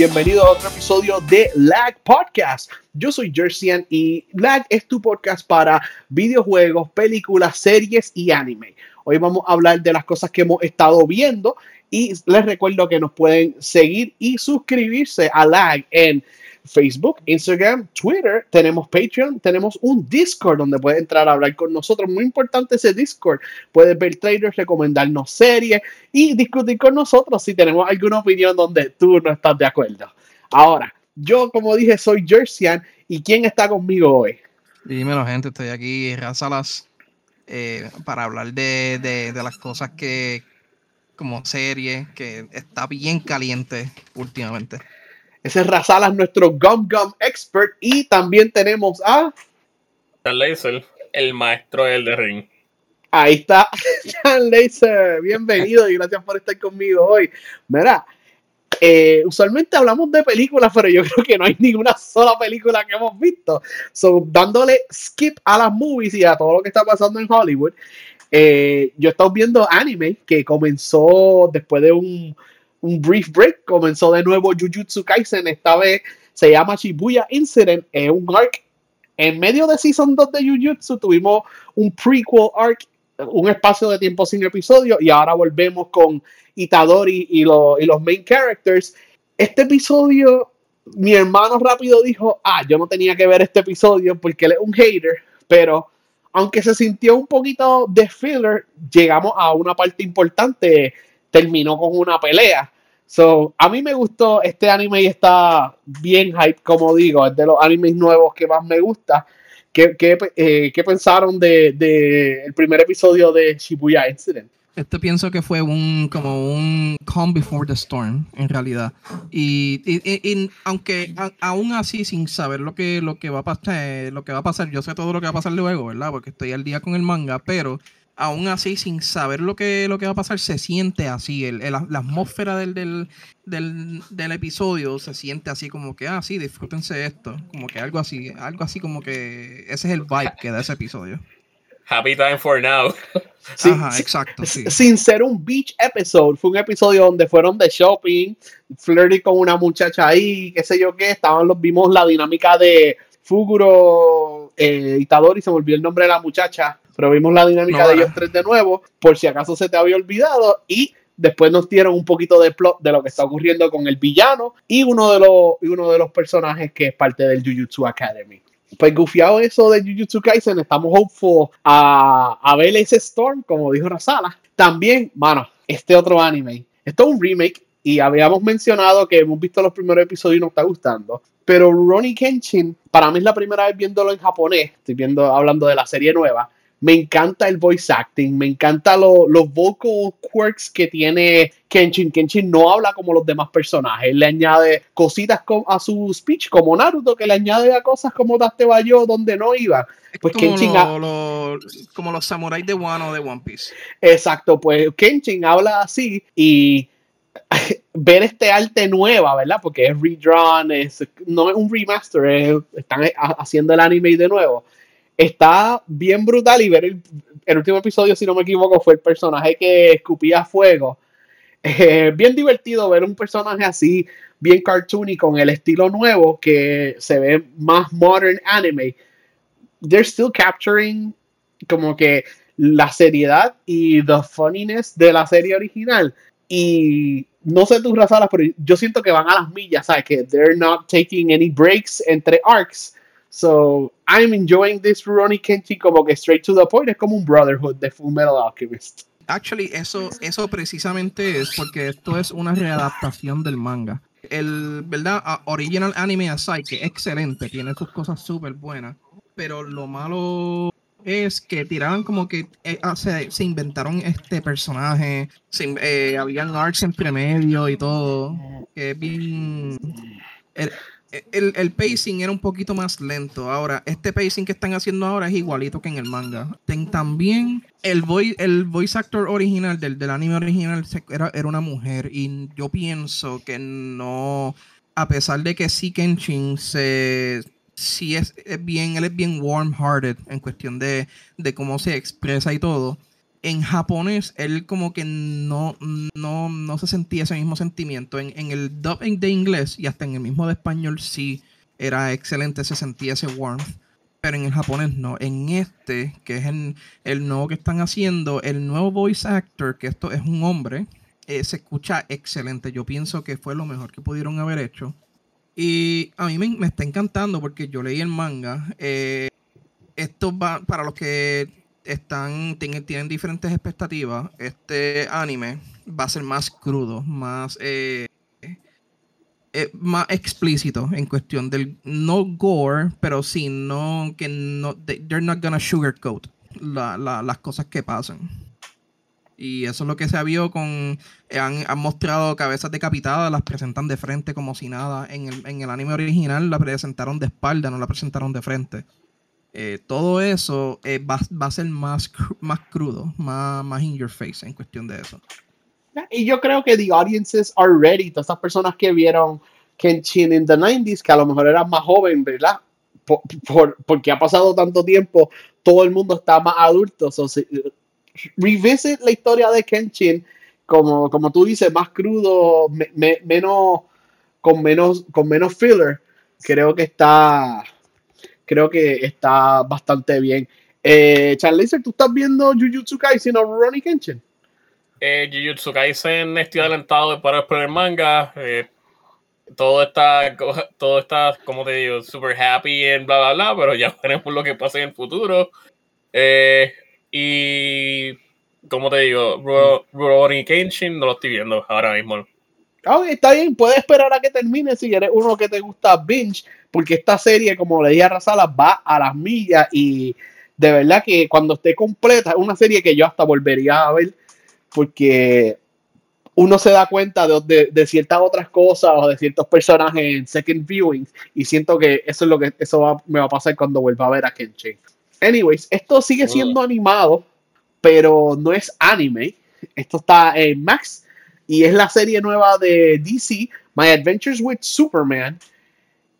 Bienvenido a otro episodio de Lag Podcast. Yo soy Jerseyan y Lag es tu podcast para videojuegos, películas, series y anime. Hoy vamos a hablar de las cosas que hemos estado viendo y les recuerdo que nos pueden seguir y suscribirse a Lag en Facebook, Instagram, Twitter, tenemos Patreon, tenemos un Discord donde puedes entrar a hablar con nosotros. Muy importante ese Discord. Puedes ver trailers, recomendarnos series y discutir con nosotros si tenemos alguna opinión donde tú no estás de acuerdo. Ahora, yo como dije soy Jerseyan y ¿quién está conmigo hoy? Dímelo gente, estoy aquí Razalas eh, para hablar de, de, de las cosas que como serie que está bien caliente últimamente. Ese es Razalas, nuestro Gum Gum expert. Y también tenemos a. Chan Laser, el maestro del de ring. Ahí está, Chan Laser. Bienvenido y gracias por estar conmigo hoy. Mira, eh, usualmente hablamos de películas, pero yo creo que no hay ninguna sola película que hemos visto. So, dándole skip a las movies y a todo lo que está pasando en Hollywood. Eh, yo he estado viendo anime que comenzó después de un un brief break. Comenzó de nuevo Jujutsu Kaisen. Esta vez se llama Shibuya Incident. Es un arc. En medio de Season 2 de Jujutsu tuvimos un prequel arc, un espacio de tiempo sin episodio. Y ahora volvemos con Itadori y, los main characters. Este episodio, mi hermano rápido dijo: Ah, yo no tenía que ver este episodio porque él es un hater. Pero aunque se sintió un poquito de filler, llegamos a una parte importante terminó con una pelea. So, a mí me gustó este anime y está bien hype, como digo, es de los animes nuevos que más me gusta. ¿Qué, qué, eh, ¿qué pensaron del de, el primer episodio de Shibuya Incident? Este pienso que fue un como un Calm Before the Storm, en realidad. Y, y, y aunque a, aún así, sin saber lo que, lo que va a pasar, lo que va a pasar, yo sé todo lo que va a pasar luego, ¿verdad? Porque estoy al día con el manga, pero aún así, sin saber lo que, lo que va a pasar, se siente así. El, la atmósfera del, del, del, del, episodio se siente así como que, ah, sí, disfrútense esto. Como que algo así, algo así como que ese es el vibe que da ese episodio. Happy time for now. Sí, Ajá, exacto. Sí. Sin ser un beach episode, fue un episodio donde fueron de shopping, flirty con una muchacha ahí, qué sé yo qué, estaban los, vimos la dinámica de Fuguro, eh, Itadori, se me olvidó el nombre de la muchacha, pero vimos la dinámica no, de ellos tres de nuevo, por si acaso se te había olvidado, y después nos dieron un poquito de plot de lo que está ocurriendo con el villano y uno de los, y uno de los personajes que es parte del Jujutsu Academy. Pues gufiado eso de Jujutsu Kaisen, estamos hopeful a, a ver ese Storm, como dijo Razala. También, mano, este otro anime. Esto es un remake y habíamos mencionado que hemos visto los primeros episodios y nos está gustando. Pero Ronnie Kenshin, para mí es la primera vez viéndolo en japonés, estoy viendo, hablando de la serie nueva. Me encanta el voice acting, me encanta lo, los vocal quirks que tiene Kenshin. Kenshin no habla como los demás personajes, le añade cositas a su speech, como Naruto, que le añade a cosas como Daste Bayo donde no iba. Pues como, Kenshin lo, lo, como los samuráis de Wano de One Piece. Exacto, pues Kenshin habla así y ver este arte nueva, ¿verdad? Porque es redrawn, es, no es un remaster, es, están haciendo el anime de nuevo. Está bien brutal y ver el, último episodio, si no me equivoco, fue el personaje que escupía fuego. Eh, bien divertido ver un personaje así, bien cartoony, con el estilo nuevo que se ve más modern anime. They're still capturing como que la seriedad y the funniness de la serie original. Y no sé tus razones, pero yo siento que van a las millas, ¿sabes? Que they're not taking any breaks entre arcs. So, I'm enjoying this Rurouni Kenshin como que straight to the point. Es como un Brotherhood de Full Metal Alchemist. Actually, eso, eso precisamente es porque esto es una readaptación del manga. El, ¿verdad? Original Anime Aside, que es excelente, tiene sus cosas súper buenas. Pero lo malo es que tiraban como que eh, se, se, inventaron este personaje, se, eh, habían arcs entre medio y todo, que bien... El, el, el, pacing era un poquito más lento. Ahora, este pacing que están haciendo ahora es igualito que en el manga. También el, voice, el voice actor original del, del anime original era, era una mujer y yo pienso que no, a pesar de que sí Kenshin se es, es, bien, él es bien warm-hearted en cuestión de, de, cómo se expresa y todo. En japonés él como que no, no, no se sentía ese mismo sentimiento. En, en el dub de inglés y hasta en el mismo de español sí era excelente, se sentía ese warmth. Pero en el japonés no. En este, que es el, el nuevo que están haciendo, el nuevo voice actor, que esto es un hombre, eh, se escucha excelente. Yo pienso que fue lo mejor que pudieron haber hecho. Y a mí me, me está encantando porque yo leí el manga. Eh, esto va, para los que están, tienen, tienen diferentes expectativas, este anime va a ser más crudo, más, eh, eh, más explícito en cuestión del no gore, pero sí no que no they're not gonna sugarcoat la, la, las cosas que pasan. Y eso es lo que se ha visto con. Han, han, mostrado cabezas decapitadas, las presentan de frente como si nada. En el, en el anime original la presentaron de espalda, no la presentaron de frente. Eh, todo eso eh, va, va, a ser más, más crudo, más, más in your face en cuestión de eso. Y yo creo que the audiences are ready. Todas esas personas que vieron Kenshin in the 90s, que a lo mejor eran más jóvenes, ¿verdad? Por, por, porque ha pasado tanto tiempo, todo el mundo está más adulto. So, si, revisit la historia de Kenshin, como, como tú dices, más crudo, me, me, menos, con menos, con menos filler. Creo que está, creo que está bastante bien. Eh, ¿tú estás viendo Jujutsu Kaisen o Ronnie Kenshin? Eh, Jujutsu Kaisen estoy adelantado para el manga. Eh, todo está, todo está, como te digo, super happy en bla bla bla, pero ya veremos lo que pasa en el futuro. Eh, y como te digo, Ronnie Kenshin no lo estoy viendo ahora mismo. Oh, está bien, puedes esperar a que termine si eres uno que te gusta binge, porque esta serie, como le dije a Razala, va a las millas y de verdad que cuando esté completa, es una serie que yo hasta volvería a ver, porque uno se da cuenta de, de, de, ciertas otras cosas o de ciertos personajes en second viewing y siento que eso es lo que eso va, me va a pasar cuando vuelva a ver a Kenshin. Anyways, esto sigue siendo animado, pero no es anime. Esto está en Max y es la serie nueva de DC, My Adventures with Superman,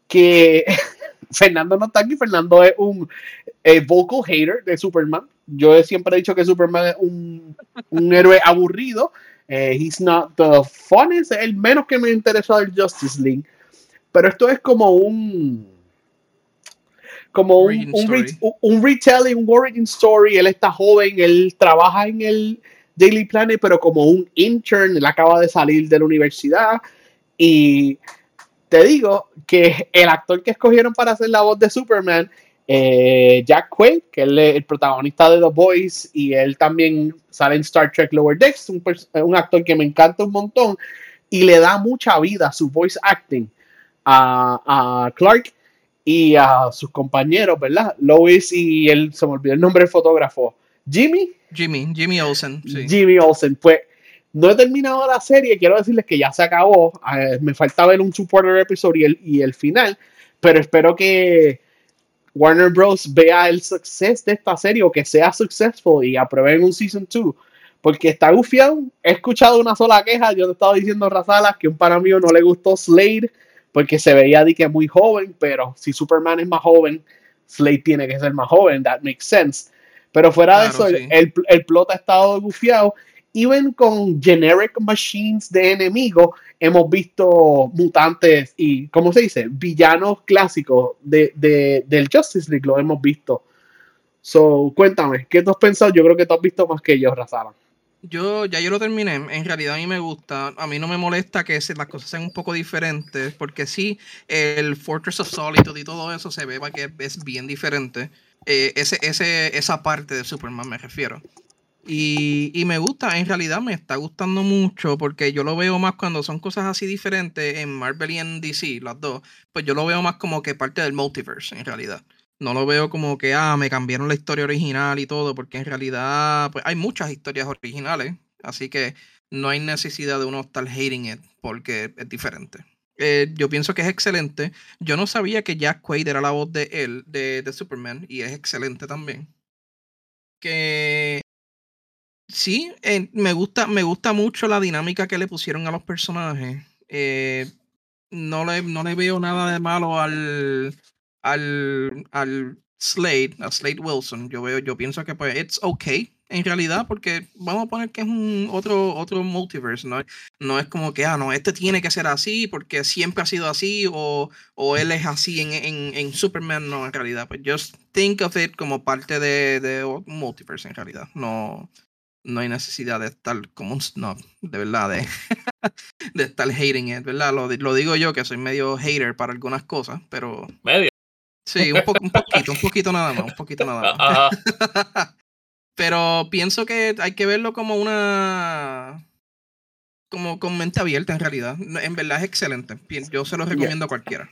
que Fernando no está aquí, Fernando es un eh, vocal hater de Superman. Yo siempre he dicho que Superman es un, un héroe aburrido. Eh, he's not the funnest, el menos que me interesó del Justice League. Pero esto es como un como un, un, un, retelling, un origin story. Él está joven, él trabaja en el Daily Planet, pero como un intern, él acaba de salir de la universidad. Y te digo que el actor que escogieron para hacer la voz de Superman, eh, Jack Quaid, que es el protagonista de The Boys, y él también sale en Star Trek Lower Decks, un, un actor que me encanta un montón, y le da mucha vida a su voice acting a, a Clark y a sus compañeros, ¿verdad? Lois y él, se me olvidó el nombre del fotógrafo, Jimmy. Jimmy, Jimmy Olsen. Sí. Jimmy Olsen. Pues no he terminado la serie, quiero decirles que ya se acabó. Eh, me falta ver un supporter episode y el, y el final, pero espero que Warner Bros. vea el success de esta serie o que sea successful y aprueben un season 2. Porque está gufiado. He escuchado una sola queja. Yo te estaba diciendo, Razalas, que un pana mío no le gustó Slade porque se veía de que muy joven, pero si Superman es más joven, Slade tiene que ser más joven, that makes sense. Pero fuera claro, de eso, sí. el, el, plot ha estado gufiado. Even con generic machines de enemigos, hemos visto mutantes y, ¿cómo se dice? Villanos clásicos de, de, del Justice League, lo hemos visto. So, cuéntame, ¿qué tú has pensado? Yo creo que tú has visto más que yo, Razala. Yo ya yo lo terminé. En realidad a mí me gusta. A mí no me molesta que las cosas sean un poco diferentes. Porque sí, el Fortress of Solitude y todo eso se ve que es bien diferente. Eh, ese, ese, esa parte de Superman me refiero. Y, y, me gusta, en realidad me está gustando mucho porque yo lo veo más cuando son cosas así diferentes en Marvel y en DC, las dos. Pues yo lo veo más como que parte del multiverse, en realidad. No lo veo como que, ah, me cambiaron la historia original y todo, porque en realidad pues, hay muchas historias originales, así que no hay necesidad de uno estar hating it porque es diferente. Eh, yo pienso que es excelente. Yo no sabía que Jack Quaid era la voz de él, de, de Superman, y es excelente también. Que sí, eh, me, gusta, me gusta mucho la dinámica que le pusieron a los personajes. Eh, no, le, no le veo nada de malo al, al, al Slade, a Slade Wilson, yo veo, yo pienso que pues it's okay. En realidad, porque vamos a poner que es un otro, otro multiverse, ¿no? No es como que, ah, no, este tiene que ser así porque siempre ha sido así o, o él es así en, en, en, Superman, no, en realidad. Pues just think of it como parte de, de multiverse, en realidad. No, no hay necesidad de estar como un snob, de verdad, de, de estar hating it, ¿verdad? Lo, lo, digo yo que soy medio hater para algunas cosas, pero... Medio. Sí, un, po un poquito, un poquito nada más, un poquito nada más. Pero pienso que hay que verlo como una. como con mente abierta en realidad. En verdad es excelente. Yo se lo recomiendo a cualquiera.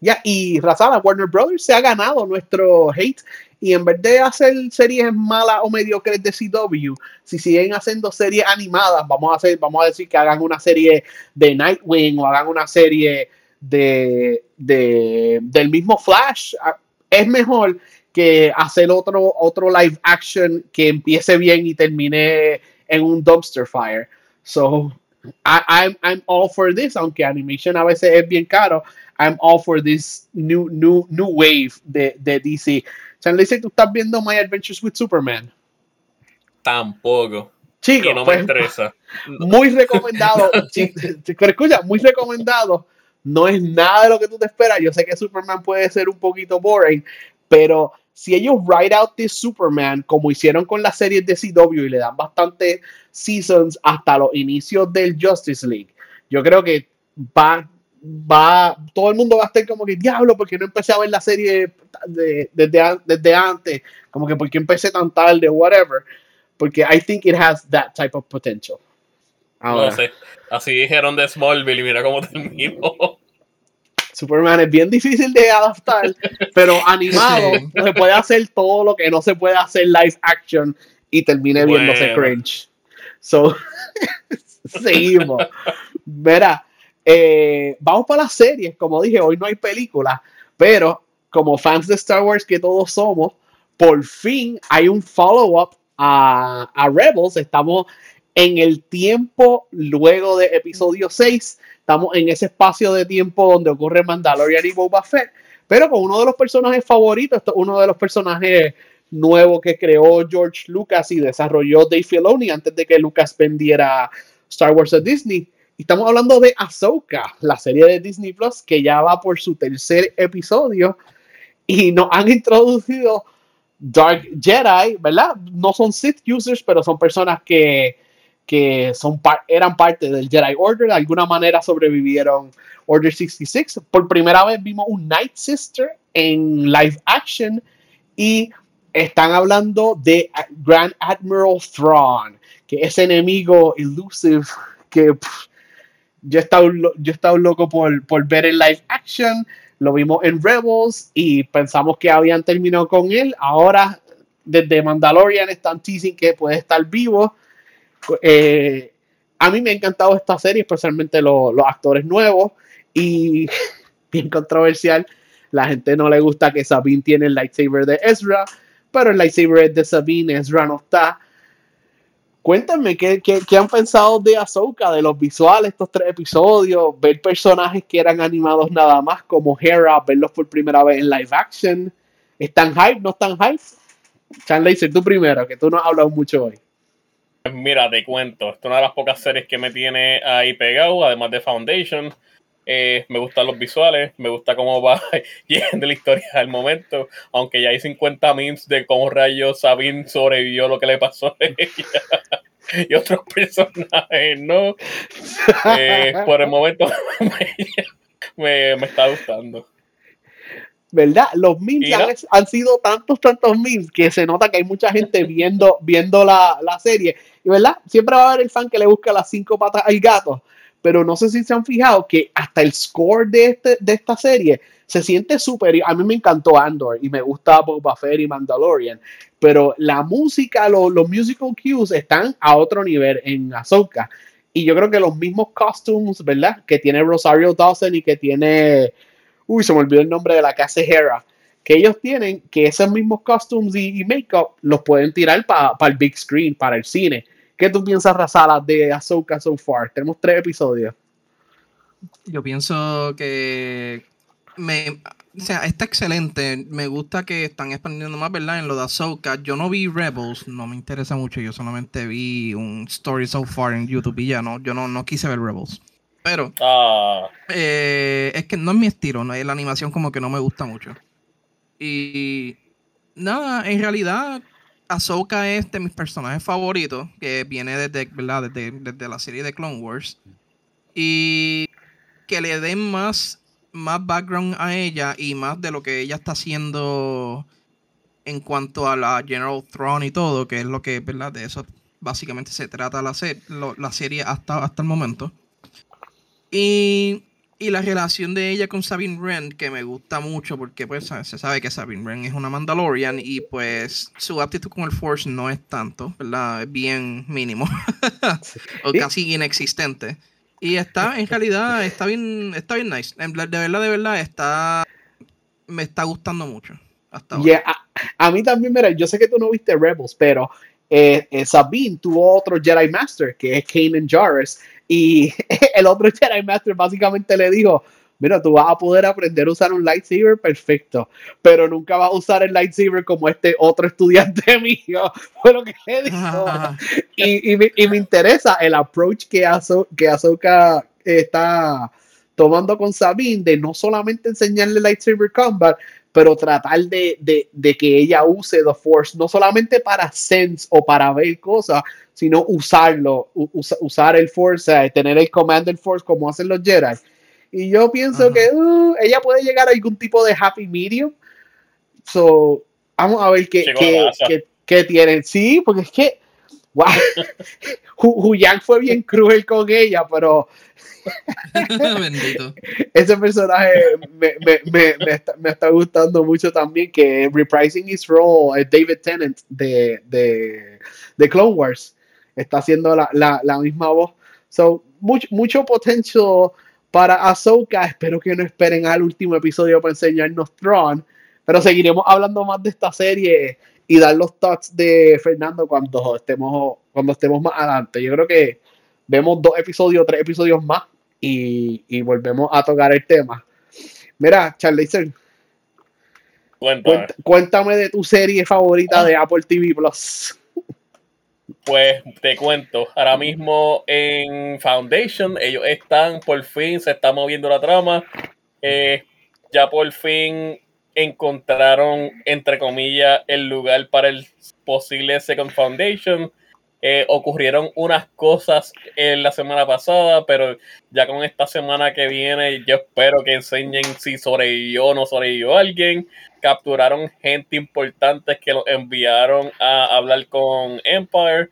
Ya, y Razana, Warner Brothers se ha ganado nuestro hate. Y en vez de hacer series malas o mediocres de CW, si siguen haciendo series animadas, vamos a hacer, vamos a decir que hagan una serie de Nightwing o hagan una serie de, de del mismo Flash. Ah, es mejor que hacer otro, otro live action que empiece bien y termine en un dumpster fire. So, I, I'm, I'm all for this, aunque animation a veces es bien caro. I'm all for this new, new, new wave de, de DC. dice ¿tú estás viendo My Adventures with Superman? Tampoco. Chico, no me pues, interesa. Muy recomendado. pero escucha, muy recomendado. No es nada de lo que tú te esperas. Yo sé que Superman puede ser un poquito boring, pero si ellos write out this Superman como hicieron con las series de CW y le dan bastante seasons hasta los inicios del Justice League, yo creo que va, va, todo el mundo va a estar como que diablo, porque no empecé a ver la serie desde, desde antes, como que porque empecé tan tarde, whatever, porque I think it has that type of potential. No sé, así dijeron de Smallville y mira cómo terminó. Superman es bien difícil de adaptar, pero animado se puede hacer todo lo que no se puede hacer live action y termine viéndose cringe. So, seguimos. Verá, eh, vamos para las series. Como dije, hoy no hay películas, pero como fans de Star Wars que todos somos, por fin hay un follow-up a, a Rebels. Estamos en el tiempo luego de episodio 6 estamos en ese espacio de tiempo donde ocurre Mandalorian y Boba Fett, pero con uno de los personajes favoritos, uno de los personajes nuevos que creó George Lucas y desarrolló Dave Filoni antes de que Lucas vendiera Star Wars a Disney. Y estamos hablando de Ahsoka, la serie de Disney Plus que ya va por su tercer episodio y nos han introducido Dark Jedi, ¿verdad? No son Sith users, pero son personas que que son eran parte del Jedi Order, de alguna manera sobrevivieron Order 66. Por primera vez vimos un Night Sister en live action y están hablando de Grand Admiral Thrawn, que es enemigo elusive que yo he estado, yo he loco por, por ver en live action. Lo vimos en Rebels y pensamos que habían terminado con él. Ahora, desde Mandalorian están teasing que puede estar vivo eh, a mí me ha encantado esta serie, especialmente los actores nuevos y bien controversial. La gente no le gusta que Sabine tiene el lightsaber de Ezra, pero el lightsaber de Sabine, Ezra no está. Cuéntame, ¿qué, qué, han pensado de Ahsoka, de los visuales, estos tres episodios? Ver personajes que eran animados nada más, como Hera, verlos por primera vez en live action. ¿Están hype? ¿No están hype? Chan Laser, tú primero, que tú no has hablado mucho hoy. Mira, te cuento, esta es una de las pocas series que me tiene ahí pegado, además de Foundation. Eh, me gustan los visuales, me gusta cómo va yendo la historia al momento, aunque ya hay 50 memes de cómo rayos Sabine sobrevivió lo que le pasó a ella y otros personajes, ¿no? Eh, por el momento me, me está gustando. ¿Verdad? Los memes han, sido tantos, tantos memes que se nota que hay mucha gente viendo, viendo la, la, serie. Y verdad, siempre va a haber el fan que le busca las cinco patas al gato. Pero no sé si se han fijado que hasta el score de, este, de esta serie se siente superior. A mí me encantó Andor y me gusta Boba Fett y Mandalorian. Pero la música, los, los musical cues están a otro nivel en Ahsoka. Y yo creo que los mismos costumes, ¿verdad? Que tiene Rosario Dawson y que tiene uy, se me olvidó el nombre de la casa Hera, que ellos tienen que esos mismos costumes y, make-up los pueden tirar para el big screen, para el cine. ¿Qué tú piensas, Razala, de Ahsoka so far? Tenemos tres episodios. Yo pienso que me, o sea, está excelente. Me gusta que están expandiendo más, ¿verdad? En lo de Ahsoka. Yo no vi Rebels, no me interesa mucho. Yo solamente vi un story so far en YouTube y ya no, yo no, no quise ver Rebels. Pero Ah, eh, es que no es mi estilo, ¿no? la animación como que no me gusta mucho. Y nada, en realidad Ahsoka es de mis personajes favoritos, que viene desde, ¿verdad? Desde, desde la serie de Clone Wars. Y que le den más, más background a ella y más de lo que ella está haciendo en cuanto a la General Throne y todo, que es lo que, ¿verdad? De eso básicamente se trata la, se- lo- la serie hasta, hasta el momento. Y, y la relación de ella con Sabine Wren, que me gusta mucho porque pues se sabe que Sabine Wren es una Mandalorian y pues su aptitud con el Force no es tanto, ¿verdad? Es bien mínimo o casi inexistente. Y está, en realidad, está bien, está bien nice. De verdad, de verdad, está, me está gustando mucho. Hasta ahora. Yeah, a, a mí también, mira, yo sé que tú no viste Rebels, pero eh, eh, Sabine tuvo otro Jedi Master, que es Kanan Jarrus, y el otro Jedi Master básicamente le dijo, mira, tú vas a poder aprender a usar un lightsaber perfecto, pero nunca vas a usar el lightsaber como este otro estudiante mío, fue lo que le dijo. y, y me, y me interesa el approach que, Azo, que Ahsoka está tomando con Sabine de no solamente enseñarle lightsaber combat, pero tratar de, de- de que ella use The Force, no solamente para sense o para ver cosas, sino usarlo, usar el Force, eh, tener el Command del Force como hacen los Jedi. Y yo pienso Ajá. que uh, ella puede llegar a algún tipo de happy medium. So, vamos a ver qué, qué, pasa. qué- qué tienen. Sí, porque es que, wow, Hu- Huyang fue bien cruel con ella, pero Bendito. ese personaje me, me, me, me está, me está gustando mucho también, que reprising his role es David Tennant de, de, de Clone Wars. Está haciendo la, la, la misma voz. So, mucho, mucho potential para Ahsoka. Espero que no esperen al último episodio para enseñarnos Tron. Pero seguiremos hablando más de esta serie y dar los thoughts de Fernando cuando estemos, cuando estemos más adelante. Yo creo que vemos dos episodios, tres episodios más y, y volvemos a tocar el tema. Mira, Charlize, cuéntame. cuént- cuéntame de tu serie favorita de Apple TV Plus. Pues te cuento, ahora mismo en Foundation, ellos están, por fin se está moviendo la trama. eh, ya por fin encontraron, entre comillas, el lugar para el posible Second Foundation. Eh, ocurrieron unas cosas en la semana pasada, pero ya con esta semana que viene, yo espero que enseñen si sobrevivió o no sobrevivió alguien. Capturaron gente importante que lo enviaron a hablar con Empire.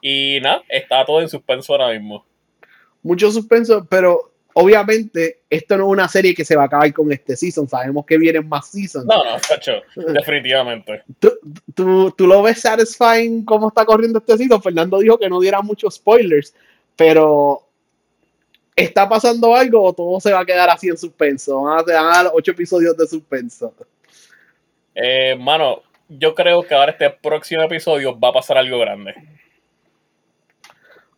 Y nada, está todo en suspenso ahora mismo. Mucho suspenso, pero obviamente esto no es una serie que se va a acabar con este season. Sabemos que vienen más seasons. No, no, cacho, definitivamente. ¿Tú, tú, tú lo ves satisfying cómo está corriendo este season? Fernando dijo que no diera muchos spoilers, pero ¿está pasando algo o todo se va a quedar así en suspenso? Van a, te van a dar ocho episodios de suspenso. Eh, mano, yo creo que ahora este próximo episodio va a pasar algo grande.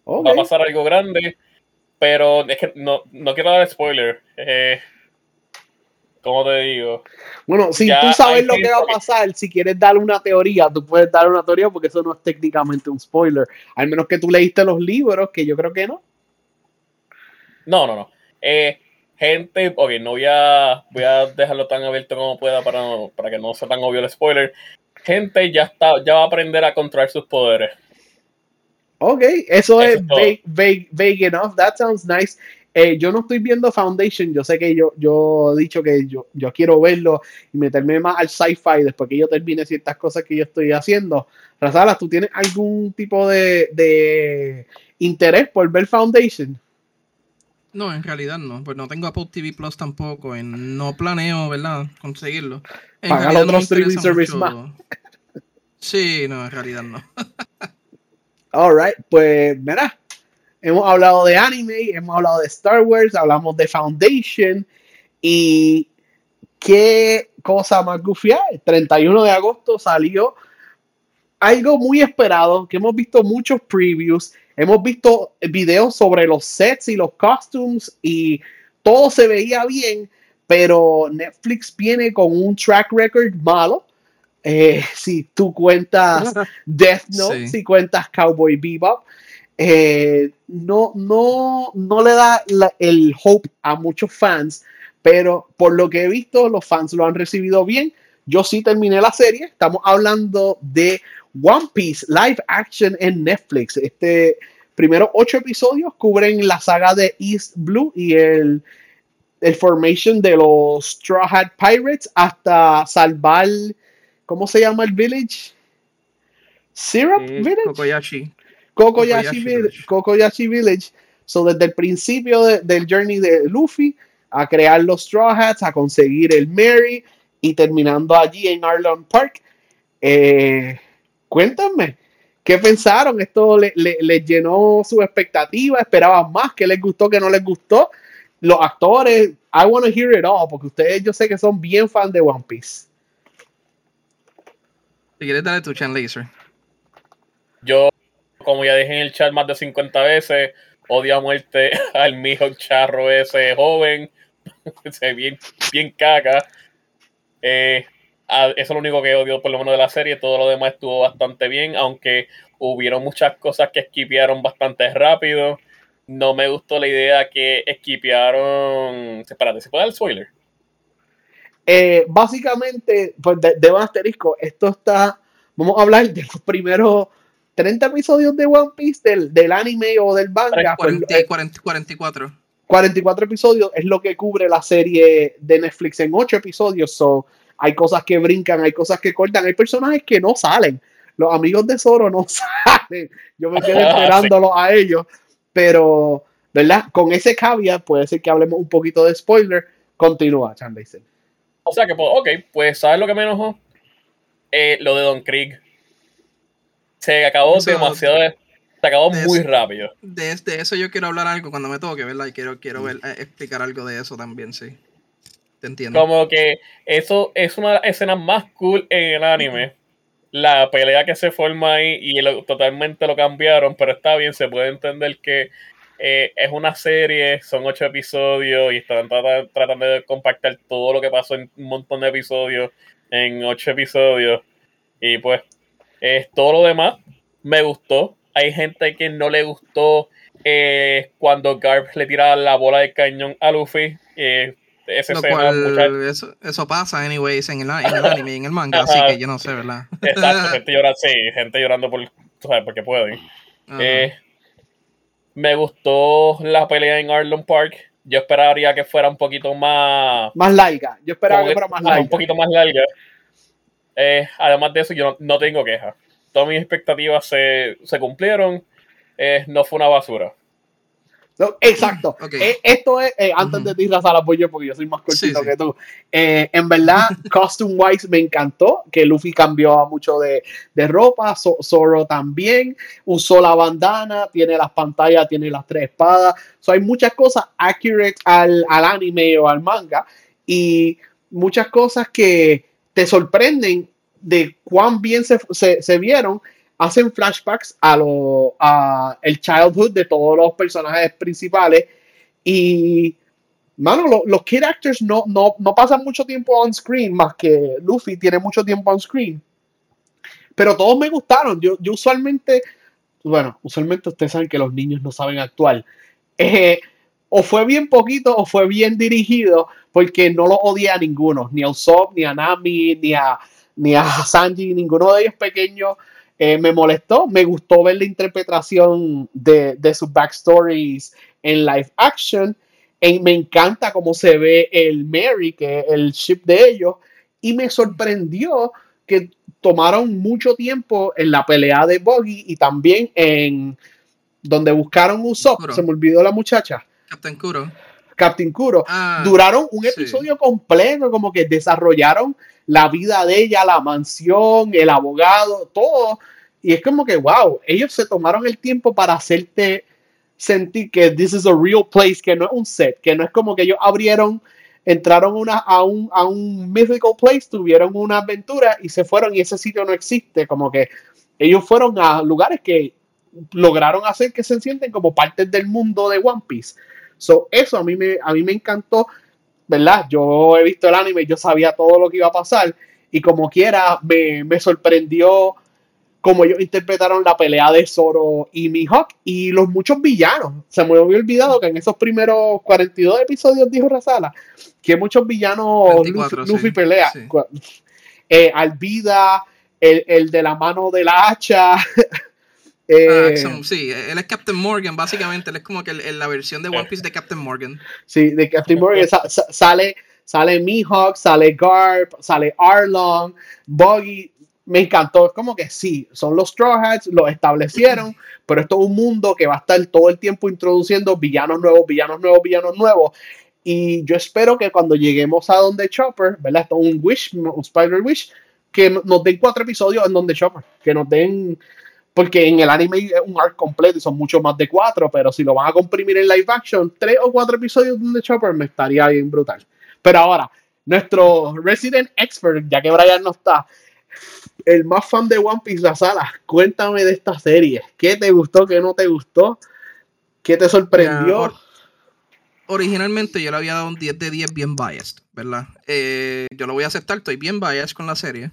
Va a pasar algo grande, pero es que no, no quiero dar spoiler. Eh, ¿Cómo te digo? Bueno, si Ya tú sabes lo que va a pasar, si quieres dar una teoría, tú puedes dar una teoría porque eso no es técnicamente un spoiler. Al menos que tú leíste los libros, que yo creo que no. No, no, no. Eh, gente, ok, no voy a, voy a dejarlo tan abierto como pueda para, no- para que no sea tan obvio el spoiler. Gente ya está, ya va a aprender a controlar sus poderes. Ok, eso, Eso es vague, vague- vague enough. That sounds nice. Eh, yo no estoy viendo Foundation. Yo sé que yo, yo he dicho que yo, yo quiero verlo y meterme más al sci-fi después que yo termine ciertas cosas que yo estoy haciendo. Razalas, ¿tú tienes algún tipo de, de interés por ver Foundation? No, en realidad no. Pues no tengo Apple TV Plus tampoco. y no planeo, ¿verdad? Conseguirlo. En Pagar otro me streaming service mucho- Sí, no, en realidad no. Alright, pues mira, hemos hablado de anime, hemos hablado de Star Wars, hablamos de Foundation y qué cosa más gufia. El 31 de agosto salió algo muy esperado, que hemos visto muchos previews, hemos visto videos sobre los sets y los costumes y todo se veía bien, pero Netflix viene con un track record malo. Eh, si tú cuentas Death Note, Sí. si cuentas Cowboy Bebop, eh, no, no, no le da la- el hope a muchos fans, pero por lo que he visto, los fans lo han recibido bien. Yo sí terminé la serie. Estamos hablando de One Piece Live Action en Netflix. Este primero ocho episodios cubren la saga de East Blue y el, el formation de los Straw Hat Pirates hasta salvar, ¿cómo se llama el village? Syrup Eh, Village. Kokoyashi. Kokoyashi, Kokoyashi Village. Village. Kokoyashi Village. So, desde el principio de- del journey de Luffy a crear los Straw Hats, a conseguir el Mary y terminando allí en Arlon Park. Eh, cuéntame, ¿qué pensaron? ¿Esto le- le- les llenó su expectativa? ¿Esperaban más? ¿Qué les gustó? ¿Qué no les gustó? Los actores, I want to hear it all, porque ustedes yo sé que son bien fan de One Piece. Si quieres, dale tu Chan Laser. Yo, como ya dije en el chat más de 50 veces, odio a muerte al mijo charro ese joven. Ese bien, bien caca. Eh, eso es lo único que odio por lo menos de la serie. Todo lo demás estuvo bastante bien, aunque hubieron muchas cosas que esquipearon bastante rápido. No me gustó la idea que esquipearon. Espérate, ¿se puede dar spoiler? Eh, básicamente, pues de, de un asterisco, esto está, vamos a hablar de los primeros 30 episodios de One Piece, del, del anime o del manga. pues, 40, eh, 40, 44. 44 episodios es lo que cubre la serie de Netflix en 8 episodios. So, hay cosas que brincan, hay cosas que cortan, hay personajes que no salen. Los amigos de Zoro no salen. Yo me quedé esperándolos a ellos. Pero, ¿verdad? Con ese caveat, puede ser que hablemos un poquito de spoiler. Continúa, Chandaisen. O sea que, pues, ok, pues, ¿sabes lo que me enojó? Eh, lo de Don Krieg. Se acabó Eso- demasiado. Se acabó de muy eso- rápido. De, de eso yo quiero hablar algo cuando me toque, ¿verdad? Y quiero, quiero ver, eh, explicar algo de eso también, sí. Te entiendo. Como que eso es una escena más cool en el anime. La pelea que se forma ahí y lo- totalmente lo cambiaron, pero está bien, se puede entender que eh, es una serie, son ocho episodios y están trata- tratando de compactar todo lo que pasó en un montón de episodios en ocho episodios. Y pues, eh, todo lo demás me gustó. Hay gente que no le gustó eh, cuando Garp le tira la bola de cañón a Luffy. Eh, escena, cual, eso, eso pasa, anyways, en el, en el anime y en el manga, así que yo no sé, ¿verdad? Exacto, gente llorando, sí, gente llorando por, tú sabes, porque pueden. Eh, me gustó la pelea en Arlon Park. Yo esperaría que fuera un poquito más. Más larga. Yo esperaba que que- fuera más larga. un poquito más larga. Eh, además de eso, yo no, no tengo quejas. Todas mis expectativas se, se cumplieron. Eh, no fue una basura. No, exacto. Eh, esto es, eh, antes de ti, Raza, la porque yo soy más cortito Sí, que tú. Eh, en verdad, costume wise me encantó que Luffy cambió mucho de, de ropa, So- Zoro también, usó la bandana, tiene las pantallas, tiene las tres espadas. So, hay muchas cosas accurate al, al anime o al manga y muchas cosas que te sorprenden de cuán bien se, se- se vieron hacen flashbacks a lo a el childhood de todos los personajes principales y mano lo- los kid actors no, no, no pasan mucho tiempo on screen más que Luffy tiene mucho tiempo on screen. Pero todos me gustaron. Yo, yo usualmente bueno usualmente ustedes saben que los niños no saben actuar. Eh, o fue bien poquito o fue bien dirigido porque no lo odié a ninguno ni a Usopp ni a Nami ni a ni a Sanji ninguno de ellos pequeños eh, me molestó, me gustó ver la interpretación de, de sus backstories en live action. Y me encanta cómo se ve el Mary, que es el ship de ellos. Y me sorprendió que tomaron mucho tiempo en la pelea de Buggy y también en donde buscaron Usopp. Kuro. Se me olvidó la muchacha, Captain Kuro. Captain Kuro. Ah, Duraron un sí. episodio completo, como que desarrollaron la vida de ella, la mansión, el abogado, todo. Y es como que, wow, ellos se tomaron el tiempo para hacerte sentir que this is a real place, que no es un set, que no es como que ellos abrieron, entraron a, un, a un mythical place, tuvieron una aventura y se fueron y ese sitio no existe. Como que ellos fueron a lugares que lograron hacer que se sienten como partes del mundo de One Piece. So, eso a mí me, a mí me encantó. ¿Verdad? Yo he visto el anime, yo sabía todo lo que iba a pasar y como quiera me, me sorprendió como ellos interpretaron la pelea de Zoro y Mihawk y los muchos villanos. Se me había olvidado que en esos primeros 42 episodios, dijo Razala, que muchos villanos 24, Luffy, Luffy sí, pelea. sí. Eh, Alvida, el, el de la mano de la hacha. Eh, sí, él es Captain Morgan, básicamente. Él es como que el- el- la versión de One Piece de Captain Morgan. Sí, de Captain Morgan sa- sa- sale, sale Mihawk, sale Garp, sale Arlong, Buggy. Me encantó. Es como que sí, son los Straw Hats, lo establecieron, pero esto es un mundo que va a estar todo el tiempo introduciendo villanos nuevos, villanos nuevos, villanos nuevos. Y yo espero que cuando lleguemos a donde Chopper, ¿verdad? Esto es un Wish, un Spider Wish, que no- nos den cuatro episodios en donde Chopper, que nos den. Porque en el anime es un arc completo y son mucho más de cuatro, pero si lo van a comprimir en live action, tres o cuatro episodios donde Chopper me estaría bien brutal. Pero ahora, nuestro Resident Expert, ya que Brian no está, el más fan de One Piece, la sala, cuéntame de esta serie. ¿Qué te gustó, qué no te gustó? ¿Qué te sorprendió? Originalmente yo le había dado un 10 de 10 bien biased, ¿verdad? Eh, yo lo voy a aceptar, estoy bien biased con la serie.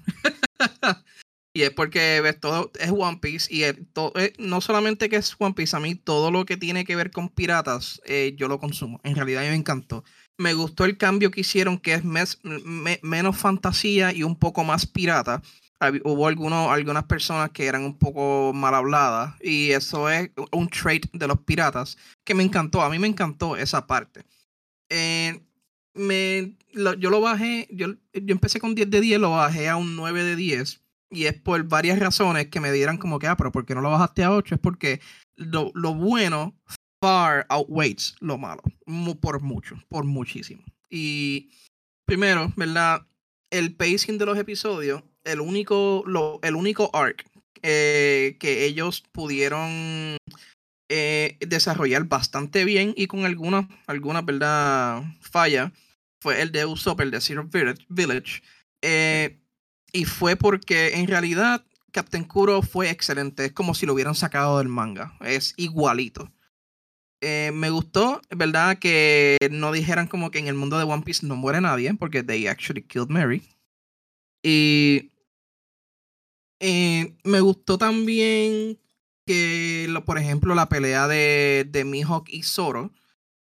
y es porque todo es One Piece y el- to- eh, no solamente que es One Piece, a mí todo lo que tiene que ver con piratas, eh, yo lo consumo. En realidad me encantó. Me gustó el cambio que hicieron, que es menos fantasía y un poco más pirata. Hubo algunos, algunas personas que eran un poco mal habladas y eso es un trait de los piratas que me encantó, a mí me encantó esa parte. Eh, yo lo bajé, yo, yo empecé con 10 de 10, lo bajé a un 9 de 10 y es por varias razones que me dieran como que, ah, pero ¿por qué no lo bajaste a 8? Es porque lo, lo bueno far outweighs lo malo, por mucho, por muchísimo. Y primero, ¿verdad? El pacing de los episodios, el único, lo, el único arc eh, que ellos pudieron eh, desarrollar bastante bien y con algunas, algunas ¿verdad? fallas fue el de Usopp, el de Zero. Village. Eh, y fue porque en realidad Captain Kuro fue excelente. Es como si lo hubieran sacado del manga. Es igualito. Eh, me gustó, ¿verdad? Que no dijeran como que en el mundo de One Piece no muere nadie, porque they actually killed Mary. Y eh, me gustó también que, lo, por ejemplo, la pelea de, de Mihawk y Zoro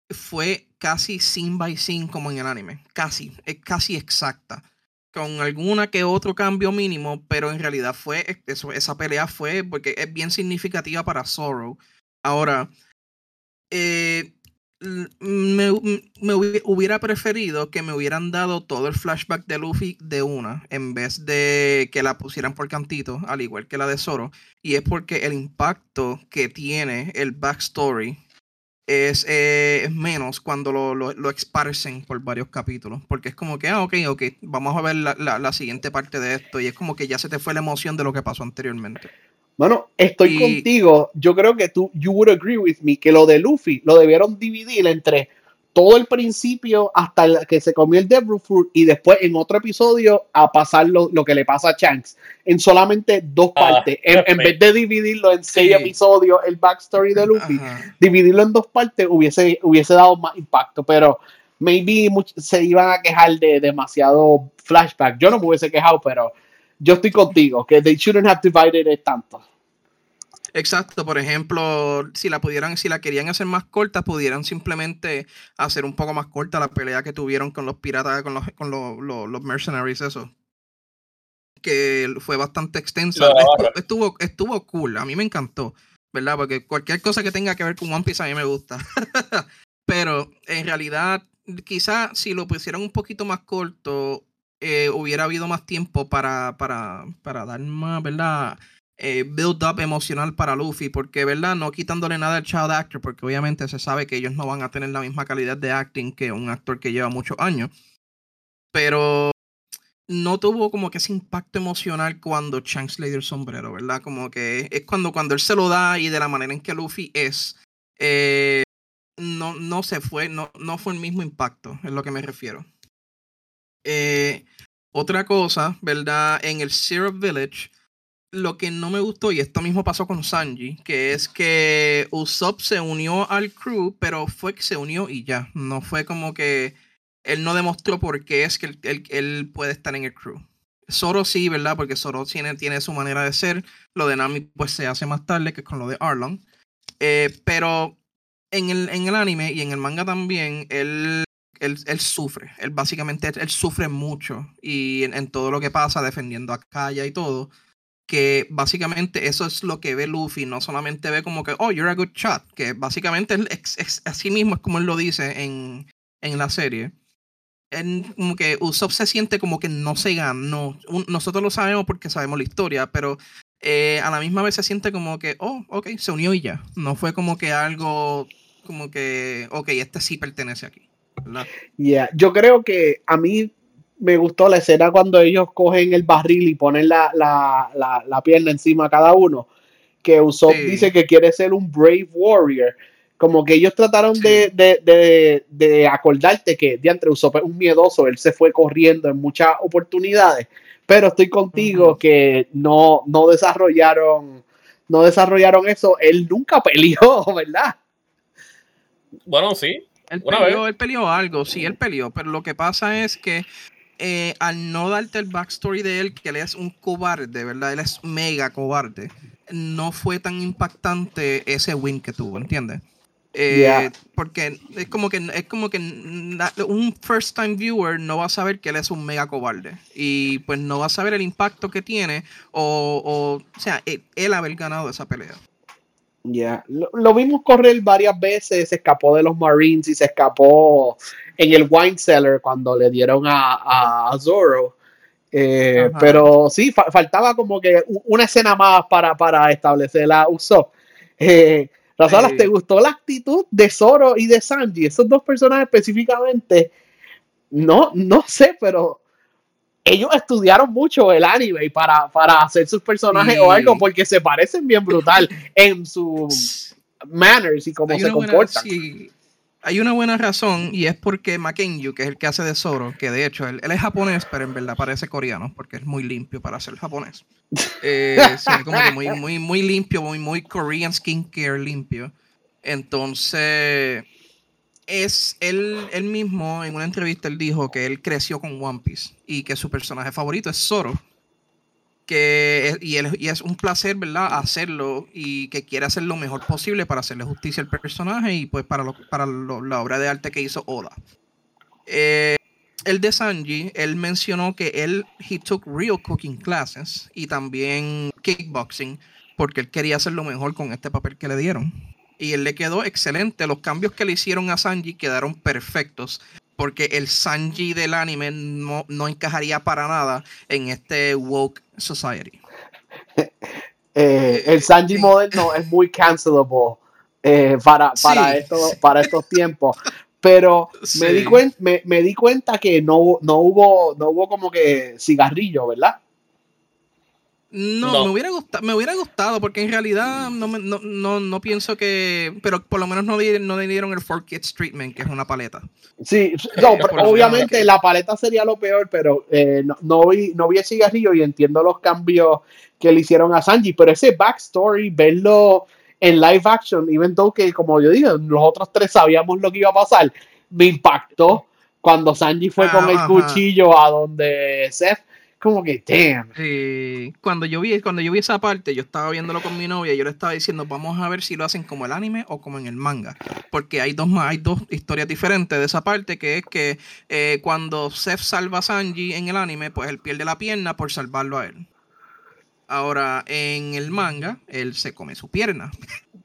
fue casi sin by sin como en el anime. Casi, es casi exacta. Con alguna que otro cambio mínimo, pero en realidad fue, esa pelea fue, porque es bien significativa para Zoro. Ahora, eh, me, me hubi- hubiera preferido que me hubieran dado todo el flashback de Luffy de una, en vez de que la pusieran por cantito, al igual que la de Zoro. Y es porque el impacto que tiene el backstory es, eh, es menos cuando lo, lo, lo esparcen por varios capítulos. Porque es como que, ah, ok, ok, vamos a ver la, la, la siguiente parte de esto. Y es como que ya se te fue la emoción de lo que pasó anteriormente. Bueno, estoy Y- contigo. Yo creo que tú, you would agree with me, que lo de Luffy lo debieron dividir entre todo el principio hasta el que se comió el Devil Fruit y después en otro episodio a pasar lo, lo que le pasa a Shanks en solamente dos Ah, partes. En, vez de dividirlo en seis Sí. episodios, el backstory de Luffy, Ajá. dividirlo en dos partes hubiese, hubiese dado más impacto, pero maybe much- se iban a quejar de demasiado flashback. Yo no me hubiese quejado, pero yo estoy contigo, que they shouldn't have divided it tanto. Exacto, por ejemplo, si la pudieran, si la querían hacer más corta, pudieran simplemente hacer un poco más corta la pelea que tuvieron con los piratas, con los, con los, los, los mercenaries, eso. Que fue bastante extensa. Estuvo, estuvo cool, a mí me encantó, ¿verdad? Porque cualquier cosa que tenga que ver con One Piece a mí me gusta. Pero en realidad, quizá si lo pusieran un poquito más corto, eh, hubiera habido más tiempo para, para, para dar más, ¿verdad? Eh, build up emocional para Luffy, porque, ¿verdad? No quitándole nada al child actor, porque obviamente se sabe que ellos no van a tener la misma calidad de acting que un actor que lleva muchos años. Pero no tuvo como que ese impacto emocional cuando Shanks le dio el sombrero, ¿verdad? Como que es cuando, cuando él se lo da y de la manera en que Luffy es, eh, no, no se fue, no, no fue el mismo impacto, es lo que me refiero. Eh, otra cosa, ¿verdad? En el Syrup Village, lo que no me gustó, y esto mismo pasó con Sanji, que es que Usopp se unió al crew, pero fue que se unió y ya. No fue como que él no demostró por qué es que él, puede estar en el crew. Zoro sí, ¿verdad? Porque Zoro tiene, su manera de ser. Lo de Nami pues se hace más tarde que con lo de Arlong. Eh, pero en el, en el anime y en el manga también, él, sufre. Él básicamente él, sufre mucho y en, todo lo que pasa defendiendo a Kaya y todo. Que básicamente eso es lo que ve Luffy. No solamente ve como que, oh, you're a good shot. Que básicamente es, así mismo es como él lo dice en, en la serie como que Usopp se siente como que no se ganó. nosotros lo sabemos porque sabemos la historia, pero eh, a la misma vez se siente como que, oh, ok, se unió y ya. No fue como que algo, como que, ok, este sí pertenece aquí. ya Yo creo que a mí me gustó la escena cuando ellos cogen el barril y ponen la, la, la, pierna encima a cada uno. Que Usopp dice que quiere ser un brave warrior como que ellos trataron de, de, de, acordarte que Diantre usó un miedoso, él se fue corriendo en muchas oportunidades, pero estoy contigo que no, no desarrollaron, no desarrollaron eso, él nunca peleó, ¿verdad? Bueno, sí. Él peleó, él peleó algo, sí, él peleó, pero lo que pasa es que eh, al no darte el backstory de él, que él es un cobarde, ¿verdad? Él es mega cobarde, no fue tan impactante ese win que tuvo, ¿entiendes? Eh, porque es como que es como que un first time viewer no va a saber que él es un mega cobarde y pues no va a saber el impacto que tiene o, o, sea él, haber ganado esa pelea. Ya, lo, vimos correr varias veces, se escapó de los Marines y se escapó en el wine cellar cuando le dieron a, a, Zoro. Eh, pero sí, faltaba como que una escena más para, para establecer la Usopp. Eh, ¿te gustó la actitud de Zoro y de Sanji? Esos dos personajes específicamente, no, no sé, pero ellos estudiaron mucho el anime para, para hacer sus personajes o algo, porque se parecen bien brutal en sus manners y cómo se comportan hay una buena razón y es porque Makenyu, que es el que hace de Zoro, que de hecho él, es japonés, pero en verdad parece coreano porque es muy limpio para ser japonés. Eh, como que muy, muy, muy limpio, muy, muy Korean skincare limpio. Entonces, es él, él mismo en una entrevista él dijo que él creció con One Piece y que su personaje favorito es Zoro que y, es un placer, ¿verdad? Hacerlo y que quiere hacer lo mejor posible para hacerle justicia al personaje y pues para, para la obra de arte que hizo Oda. Eh, el de Sanji, él mencionó que él, he took real cooking classes y también kickboxing porque él quería hacer lo mejor con este papel que le dieron. Y él le quedó excelente. Los cambios que le hicieron a Sanji quedaron perfectos porque el Sanji del anime no, encajaría para nada en este woke society. Eh, el Sanji moderno es muy cancelable eh, para, para, para estos tiempos. Pero me, di me, di cuenta que no, no, hubo, no hubo como que cigarrillo, ¿verdad? No, Me, hubiera gustado, me hubiera gustado porque en realidad no, no, no, pienso que, pero por lo menos no, no le dieron el Four Kids Treatment, que es una paleta. Sí, obviamente la paleta sería lo peor, pero eh, no, vi, no vi el cigarrillo y entiendo los cambios que le hicieron a Sanji, pero ese backstory, verlo en live action, even though que como yo digo, los otros tres sabíamos lo que iba a pasar, me impactó cuando Sanji fue con el cuchillo a donde Seth como que, damn. cuando, yo vi, cuando yo vi esa parte, yo estaba viéndolo con mi novia y yo le estaba diciendo, vamos a ver si lo hacen como el anime o como en el manga. Porque hay dos, hay dos historias diferentes de esa parte, que es que eh, cuando Seth salva a Sanji en el anime, pues él pierde la pierna por salvarlo a él. Ahora, en el manga, él se come su pierna.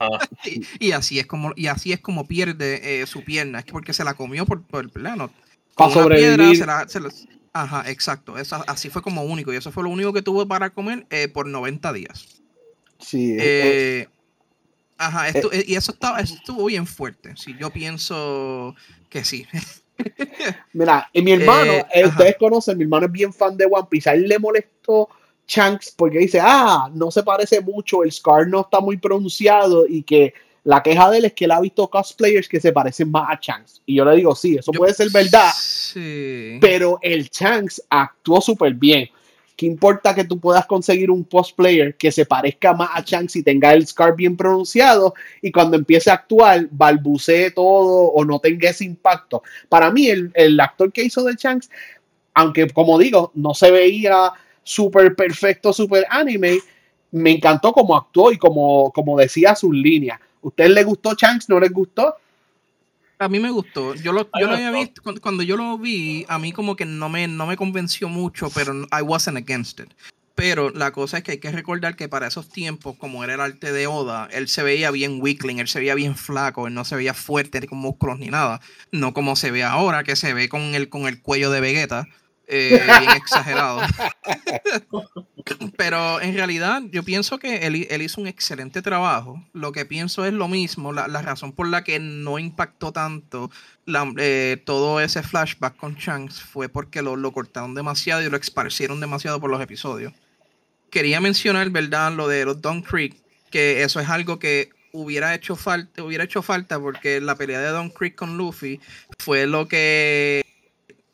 Ah. y, así es como, y así es como pierde eh, su pierna. Es porque se la comió por, por el plano. Para sobrevivir. se la, Ajá, exacto. así fue como único. Y eso fue lo único que tuvo para comer eh, por 90 días. Sí. Eh, ajá, eh, y eso, estaba, estuvo bien fuerte. Sí, yo pienso que sí. Mira, y mi hermano, ustedes conocen, mi hermano es bien fan de One Piece. A él le molestó Shanks porque dice, ah, no se parece mucho, el Scar no está muy pronunciado y que la queja de él es que él ha visto cosplayers que se parecen más a Shanks. Y yo le digo, sí, eso puede ser verdad. Pero el Shanks actuó súper bien. ¿Qué importa que tú puedas conseguir un post player que se parezca más a Shanks y tenga el scar bien pronunciado y cuando empiece a actuar balbucee todo o no tenga ese impacto? Para mí, el, el actor que hizo de Shanks, aunque como digo, no se veía súper perfecto, súper anime, me encantó como actuó y como, como decía sus líneas. ¿Usted le gustó Shanks? ¿No les gustó? A mí me gustó. Yo lo, yo lo había visto, cuando, cuando, yo lo vi, a mí como que no me, no me convenció mucho, pero I wasn't against it. Pero la cosa es que hay que recordar que para esos tiempos, como era el arte de Oda, él se veía bien weakling, él se veía bien flaco, él no se veía fuerte con músculos ni nada. No como se ve ahora, que se ve con el, con el cuello de Vegeta eh, bien exagerado. Pero en realidad yo pienso que él, él, hizo un excelente trabajo. Lo que pienso es lo mismo. La, la razón por la que no impactó tanto la, eh, todo ese flashback con Shanks fue porque lo, lo, cortaron demasiado y lo esparcieron demasiado por los episodios. Quería mencionar, ¿verdad? Lo de los Don Creek, que eso es algo que hubiera hecho falta, hubiera hecho falta porque la pelea de Don Creek con Luffy fue lo que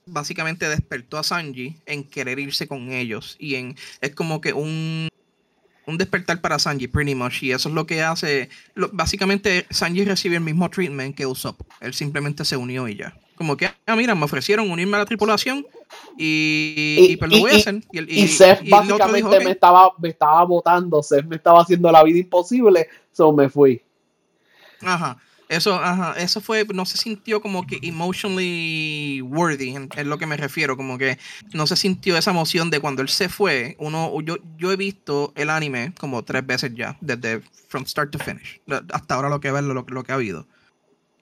básicamente despertó a Sanji en querer irse con ellos. Y en es como que un, un despertar para Sanji, pretty much. Y eso es lo que hace. Lo, básicamente, Sanji recibe el mismo treatment que Usopp. Él simplemente se unió y ya. Como que, ah, mira, me ofrecieron unirme a la tripulación y, y, y pues lo voy a hacer. Y, y, Seth básicamente dijo, okay. me, estaba, me estaba votando, Seth me estaba haciendo la vida imposible, so me fui. Ajá. Eso, ajá, eso fue, no se sintió como que emotionally worthy, es lo que me refiero, como que no se sintió esa emoción de cuando él se fue. Uno, yo, yo he visto el anime como tres veces ya, desde from start to finish, hasta ahora lo que ver lo, lo que ha habido.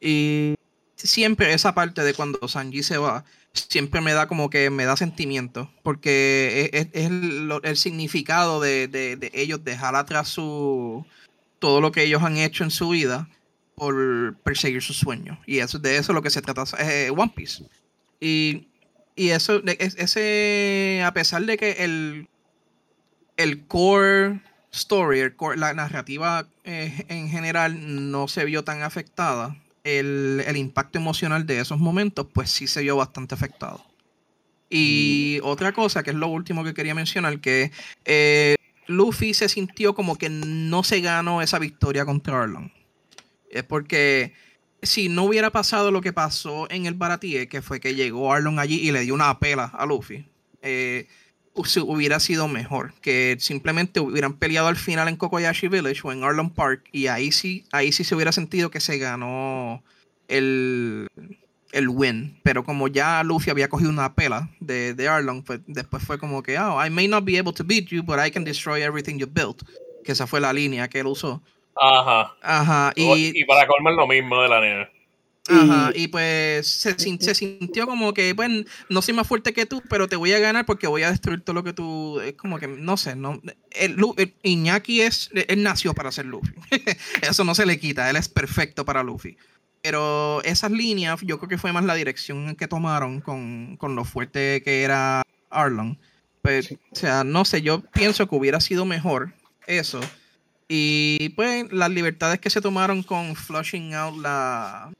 Y siempre esa parte de cuando Sanji se va, siempre me da como que me da sentimiento, porque es, el, significado de, de, de ellos dejar atrás su todo lo que ellos han hecho en su vida por perseguir sus sueños. Y eso, de eso es lo que se trata eh, One Piece. Y, y eso, ese, a pesar de que el, el core story, el core, la narrativa eh, en general no se vio tan afectada, el, el, impacto emocional de esos momentos, pues sí se vio bastante afectado. Y mm. otra cosa, que es lo último que quería mencionar, que eh, Luffy se sintió como que no se ganó esa victoria contra Arlong. Es porque si no hubiera pasado lo que pasó en el Baratie, que fue que llegó Arlon allí y le dio una pela a Luffy, eh, hubiera sido mejor. Que simplemente hubieran peleado al final en Kokoyashi Village o en Arlon Park y ahí sí, ahí sí se hubiera sentido que se ganó el, el win. Pero como ya Luffy había cogido una pela de, de Arlon, pues después fue como que, oh, I may not be able to beat you, but I can destroy everything you built. Que esa fue la línea que él usó. Ajá. Ajá. Y, y para colmar lo mismo de la nieve. Ajá, y pues se, se, sintió como que, pues, no soy más fuerte que tú, pero te voy a ganar porque voy a destruir todo lo que tú. Es como que, no sé, no. El, el Iñaki es. Él nació para ser Luffy. Eso no se le quita, él es perfecto para Luffy. Pero esas líneas, yo creo que fue más la dirección que tomaron con, con lo fuerte que era Arlon. Pues, sí. O sea, no sé, yo pienso que hubiera sido mejor eso y pues las libertades que se tomaron con flushing out la,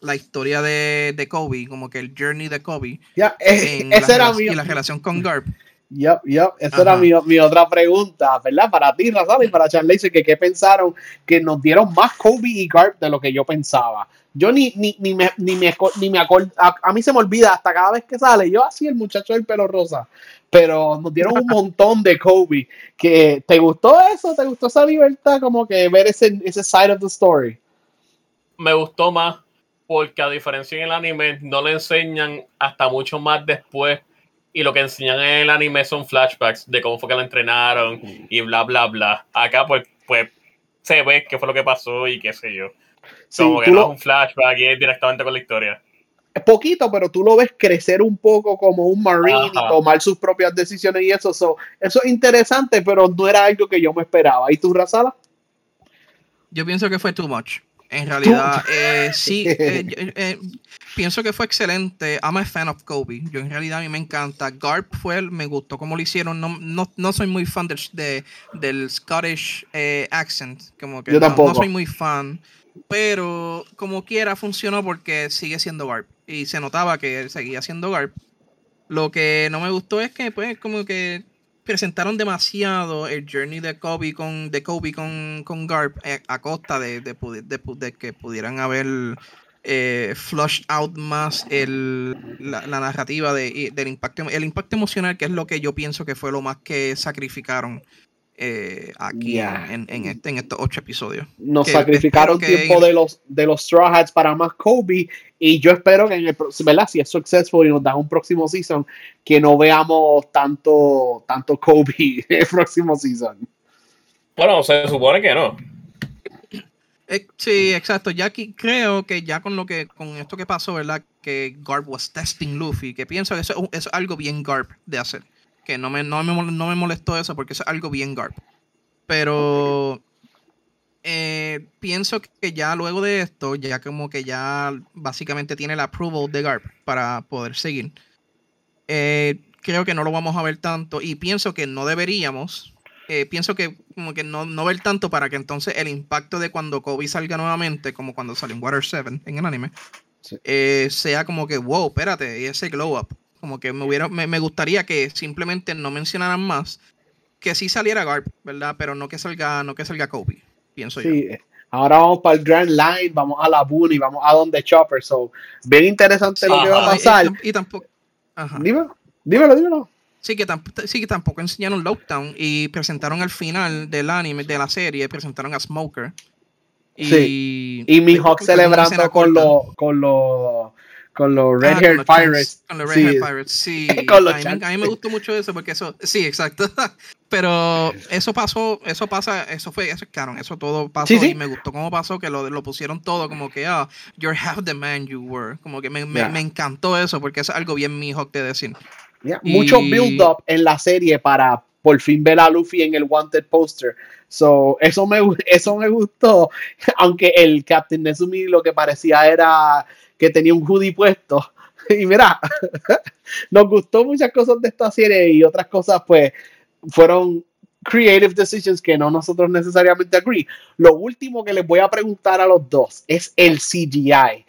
la historia de, de Kobe, como que el journey de Kobe. Ya, esa era mi... Y la relación con Garp. Yep, yep. Esa Ajá. era mi, mi, otra pregunta, ¿verdad? Para ti, Razal, y para Charlie, que qué pensaron que nos dieron más Kobe y Garp de lo que yo pensaba. Yo ni, ni, ni me, ni me, ni me acuerdo, a, a, mí se me olvida hasta cada vez que sale, yo así el muchacho del pelo rosa, pero nos dieron un montón de Kobe. Que, ¿Te gustó eso? ¿Te gustó esa libertad? Como que ver ese, ese side of the story. Me gustó más porque a diferencia en el anime no le enseñan hasta mucho más después y lo que enseñan en el anime son flashbacks de cómo fue que lo entrenaron y bla bla bla. Acá pues, pues se ve qué fue lo que pasó y qué sé yo. Sí, Como que no lo... es un flashback y es directamente con la historia. Es poquito, pero tú lo ves crecer un poco como un marine Ajá. y tomar sus propias decisiones y eso. So, eso es interesante, pero no era algo que yo me esperaba. ¿Y tú, Razala? Yo pienso que fue too much. En realidad, eh, sí, eh, eh, pienso que fue excelente. I'm a fan of Kobe. Yo en realidad a mí me encanta. Garp fue, me gustó cómo lo hicieron. No, no, no soy muy fan del, de, del Scottish eh, accent. Como que Yo no, tampoco. no soy muy fan. Pero como quiera funcionó porque sigue siendo Garp. Y se notaba que seguía siendo Garp. Lo que no me gustó es que, pues, como que presentaron demasiado el journey de Kobe con, de Kobe con, con Garp eh, a costa de, de, de, que pudieran haber eh, flushed out más el, la, narrativa de, del impacto, el impacto emocional, que es lo que yo pienso que fue lo más que sacrificaron eh, aquí en, en, este, en estos ocho episodios. Nos sacrificaron tiempo de los de los Straw Hats para más Kobe y yo espero que en el ¿verdad? si es successful y nos da un próximo season que no veamos tanto tanto Kobe el próximo season. Bueno, se supone que no. Eh, sí, exacto. Ya aquí creo que ya con lo que con esto que pasó, ¿verdad? Que Garp was testing Luffy, que pienso que eso, eso es algo bien Garp de hacer que no me, no me, molestó eso porque es algo bien Garp. Pero eh, pienso que ya luego de esto, ya como que ya básicamente tiene el approval de Garp para poder seguir. Eh, creo que no lo vamos a ver tanto y pienso que no deberíamos. Eh, pienso que como que no, no ver tanto para que entonces el impacto de cuando Kobe salga nuevamente, como cuando salió en Water 7 en el anime, sea como que, wow, espérate, y ese glow up. Como que me, hubiera, me, gustaría que simplemente no mencionaran más que sí saliera Garp, ¿verdad? Pero no que salga, no que salga Kobe, pienso sí. yo. Ahora vamos para el Grand Line, vamos a la Boone y vamos a donde Chopper. So, bien interesante lo que va a pasar. Y, tampoco. Dímelo, dímelo, dímelo. Sí que, sí, que tampoco enseñaron Lockdown y presentaron al final del anime, de la serie, presentaron a Smoker. Y, sí. Y Mihawk celebrando con los con los con los Red Hair Pirates. Con los Red sí. Hair Pirates, sí. a, mí, me gustó mucho eso porque eso, sí, exacto. Pero eso pasó, eso pasa, eso fue, eso es canon, eso todo pasó y me gustó cómo pasó que lo, lo pusieron todo como que, ah, you're half the man you were. Como que me, me, me encantó eso porque es algo bien Mihawk de decir. Mucho build up en la serie para por fin ver a Luffy en el wanted poster. So, eso me, eso me gustó, aunque el Captain Nezumi lo que parecía era que tenía un hoodie puesto. Y mira, nos gustó muchas cosas de esta serie y otras cosas pues fueron creative decisions que no nosotros necesariamente agree. Lo último que les voy a preguntar a los dos es el CGI.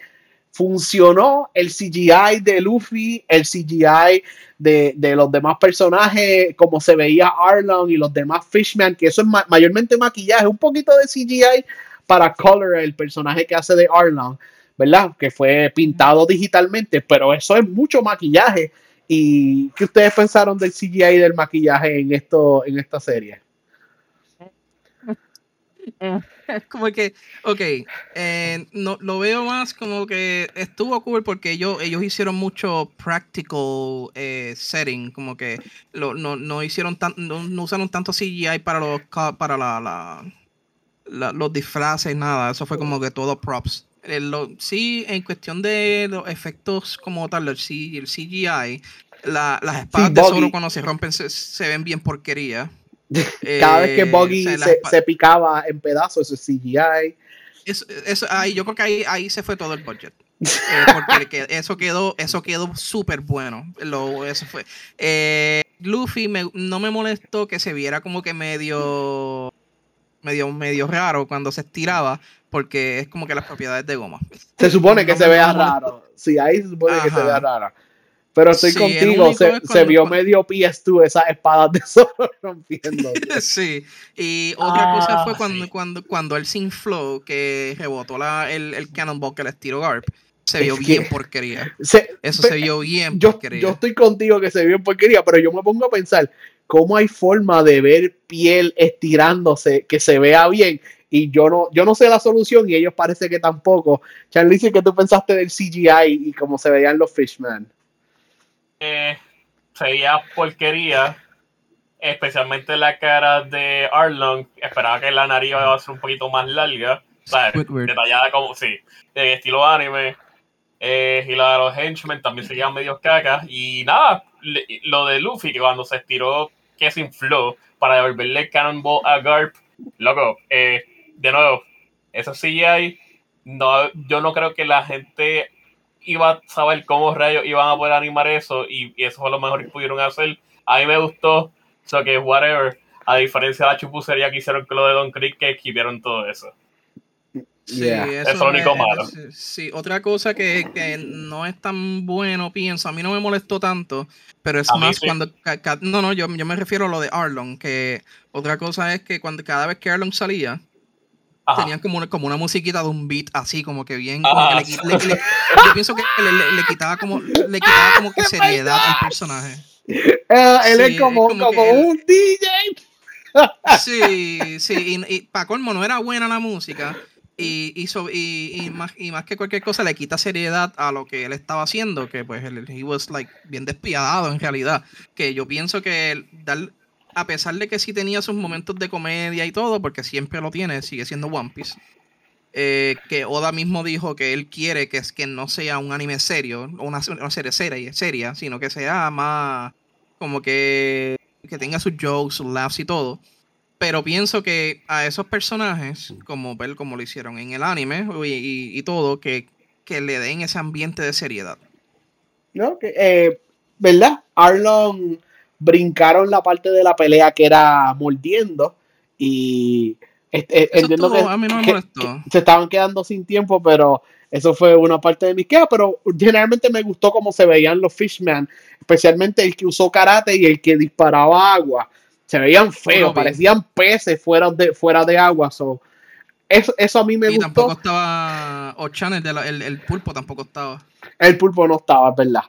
¿Funcionó el CGI de Luffy, el CGI de, de los demás personajes, como se veía Arlong y los demás Fishman, que eso es mayormente maquillaje, un poquito de CGI para Color, el personaje que hace de Arlong? ¿verdad? Que fue pintado digitalmente, pero eso es mucho maquillaje. ¿Y qué ustedes pensaron del CGI y del maquillaje en, esto, en esta serie? Es como que, ok, eh, no, lo veo más como que estuvo cool porque ellos, ellos hicieron mucho practical eh, setting, como que no, no, hicieron tan, no, usaron tanto CGI para los para la, la, los disfraces, nada, eso fue como que todo props. Eh, sí, en cuestión de los efectos como tal, el, CGI, las espadas de Zoro cuando se rompen se, ven bien porquería. Cada vez que eh, Buggy se, picaba en pedazos, eso es CGI. Eso, ahí, yo creo que ahí, ahí se fue todo el budget. Eh, porque eso quedó eso quedó súper bueno. Lo, eso fue. Luffy no me molestó que se viera como que medio medio, medio raro cuando se estiraba, porque es como que las propiedades de goma. Se supone que se vea raro. Sí, ahí se supone que se vea raro. Pero estoy contigo, se, vio medio PS2 esas espadas de sol rompiendo. sí, y otra cosa fue ah, cuando, cuando, cuando el Sin Flow, que rebotó la, el, el Cannonball que le estiró Garp, se vio bien porquería. Eso se vio bien yo, porquería. Yo estoy contigo que se vio bien porquería, pero yo me pongo a pensar, ¿cómo hay forma de ver piel estirándose que se vea bien? Y yo no, yo no sé la solución y ellos parece que tampoco. Charlie, ¿qué tú pensaste del CGI y cómo se veían los Fishman? Eh, se veía porquería, especialmente la cara de Arlong. Esperaba que la nariz iba a ser un poquito más larga, detallada como, sí, de estilo anime. Eh, y la de los henchmen también se medio cacas. Y nada, lo de Luffy, que cuando se estiró, que se infló para devolverle Cannonball a Garp, loco, eh, de nuevo, eso CGI, no, yo no creo que la gente iba a saber cómo rayos iban a poder animar eso y, eso fue lo mejor que pudieron hacer. A mí me gustó, so que whatever, a diferencia de la chupucería que hicieron con lo de Don Creek, que escribieron todo eso. Sí, Yeah. eso Es lo único es- malo. es- sí, otra cosa que, que no es tan bueno, pienso, a mí no me molestó tanto, pero es A más sí. cuando... no, no, yo, yo me refiero a lo de Arlong, que otra cosa es que cuando cada vez que Arlong salía, Ajá. tenían como una, como una musiquita de un beat así, como que bien... como que le, le- le- yo pienso que le, le- le quitaba como, le quitaba como que seriedad al personaje. Ah, él Sí, es como, como como que él- un DJ. Sí, sí, y, y para colmo no era buena la música y, y, so- y, y más, y más que cualquier cosa le quita seriedad a lo que él estaba haciendo, que pues él he was like bien despiadado en realidad, que yo pienso que dar, a pesar de que sí tenía sus momentos de comedia y todo, porque siempre lo tiene, sigue siendo One Piece, eh, que Oda mismo dijo que él quiere que, es, que no sea un anime serio, una, serie seria, seria, sino que sea más como que, que tenga sus jokes, laughs y todo. Pero pienso que a esos personajes, como ver como lo hicieron en el anime y, todo, que, que le den ese ambiente de seriedad. ¿no? Que, eh, ¿Verdad? Arlon brincaron la parte de la pelea que era mordiendo y este, eh, Eso entiendo estuvo- que, a mí no me que- molestó. que se estaban quedando sin tiempo, pero eso fue una parte de mis quejas, pero generalmente me gustó cómo se veían los Fishman, especialmente el que usó karate y el que disparaba agua. Se veían feos, parecían peces fuera de, fuera de agua. so, eso, eso a mí me y gustó. tampoco estaba Ochan, el, el pulpo tampoco estaba. El pulpo no estaba, es verdad.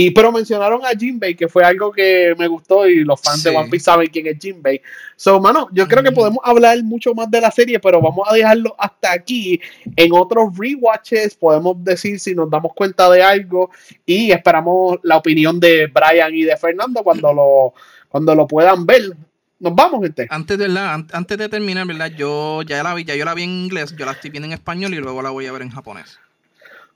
Y, pero mencionaron a Jinbei, que fue algo que me gustó y los fans de. One Piece saben quién es Jinbei. So, mano, yo creo que podemos hablar mucho más de la serie, pero vamos a dejarlo hasta aquí. En otros rewatches podemos decir si nos damos cuenta de algo y esperamos la opinión de Brian y de Fernando cuando lo, cuando lo puedan ver. Nos vamos, gente. Antes de, la, an- antes de terminar, ¿verdad? Yo ya la vi, ya yo la vi en inglés, yo la estoy viendo en español y luego la voy a ver en japonés.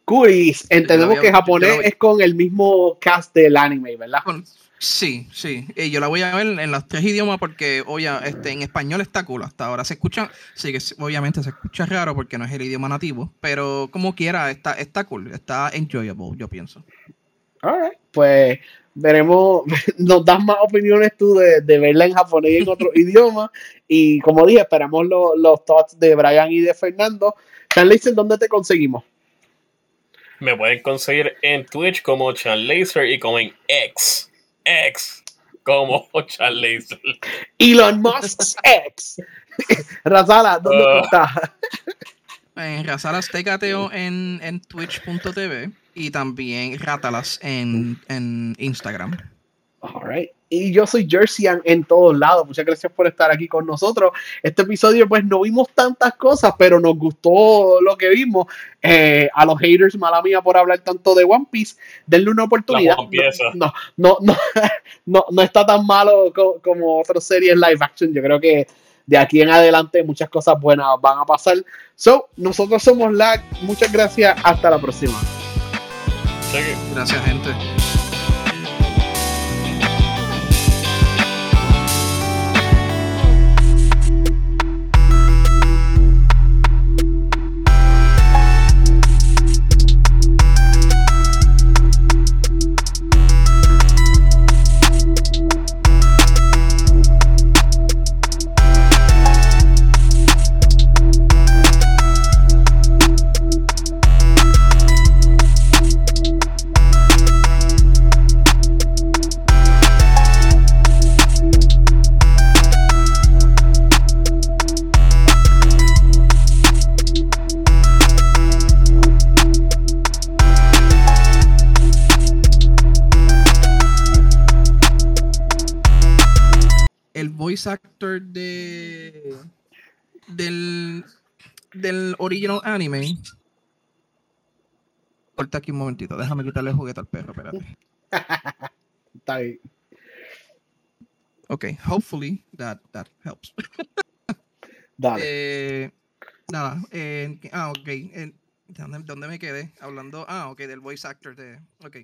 Curis, entendemos había- que japonés es con el mismo cast del anime, ¿verdad? Sí, sí. Y yo la voy a ver en los tres idiomas porque, oye, este, en español está cool. Hasta ahora se escucha, sí que obviamente se escucha raro porque no es el idioma nativo, pero como quiera, está, está cool, está enjoyable, yo pienso. Alright, pues veremos, nos das más opiniones tú de, de verla en japonés y en otro idioma. Y como dije, esperamos lo- los thoughts de Brian y de Fernando. Charlize, ¿dónde te conseguimos? Me pueden conseguir en Twitch como Chan Laser y como en X. X. Como Chan Laser. Elon Musk's ex. Razala, ¿dónde tú Ah. estás? En Razalas Tecateo en, en twitch.tv y también Ratalas en, en Instagram. Alright. Y yo soy Jerseyan en todos lados. Muchas gracias por estar aquí con nosotros. Este episodio, pues no vimos tantas cosas, pero nos gustó lo que vimos. Eh, a los haters, mala mía por hablar tanto de One Piece, denle una oportunidad. No, no, no, no, no está tan malo co- como otras series live action. Yo creo que de aquí en adelante muchas cosas buenas van a pasar. So, nosotros somos LAG. Muchas gracias. Hasta la próxima. Gracias, gente. Del del original anime. Corta aquí un momentito déjame quitarle el juguete al perro espérate. Está bien. ok hopefully that that helps. Dale. Eh, nada eh, ah ok eh, ¿dónde, dónde me quedé hablando ah ok del voice actor de ok